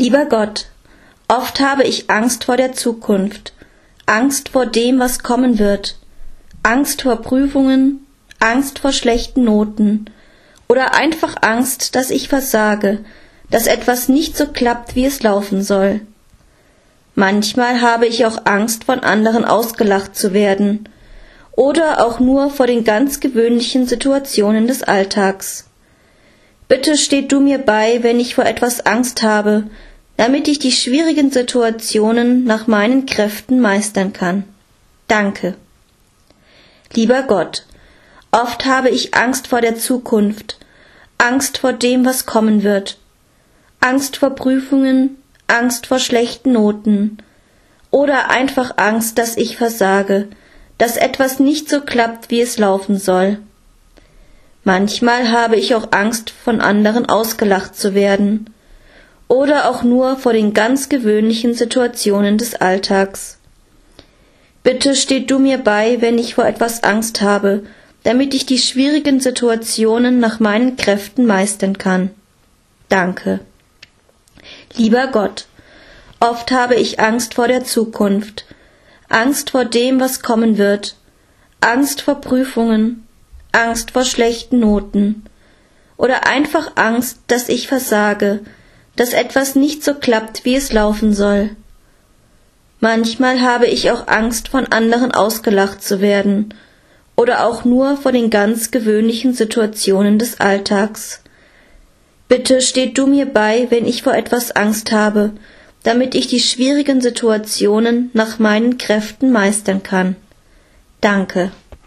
Lieber Gott, oft habe ich Angst vor der Zukunft, Angst vor dem, was kommen wird, Angst vor Prüfungen, Angst vor schlechten Noten oder einfach Angst, dass ich versage, dass etwas nicht so klappt, wie es laufen soll. Manchmal habe ich auch Angst, von anderen ausgelacht zu werden oder auch nur vor den ganz gewöhnlichen Situationen des Alltags. Bitte steht du mir bei, wenn ich vor etwas Angst habe, damit ich die schwierigen Situationen nach meinen Kräften meistern kann. Danke. Lieber Gott, oft habe ich Angst vor der Zukunft, Angst vor dem, was kommen wird, Angst vor Prüfungen, Angst vor schlechten Noten oder einfach Angst, dass ich versage, dass etwas nicht so klappt, wie es laufen soll. Manchmal habe ich auch Angst, von anderen ausgelacht zu werden oder auch nur vor den ganz gewöhnlichen Situationen des Alltags. Bitte steht du mir bei, wenn ich vor etwas Angst habe, damit ich die schwierigen Situationen nach meinen Kräften meistern kann. Danke. Lieber Gott, oft habe ich Angst vor der Zukunft, Angst vor dem, was kommen wird, Angst vor Prüfungen, Angst vor schlechten Noten oder einfach Angst, dass ich versage, dass etwas nicht so klappt, wie es laufen soll. Manchmal habe ich auch Angst, von anderen ausgelacht zu werden oder auch nur vor den ganz gewöhnlichen Situationen des Alltags. Bitte steht du mir bei, wenn ich vor etwas Angst habe, damit ich die schwierigen Situationen nach meinen Kräften meistern kann. Danke.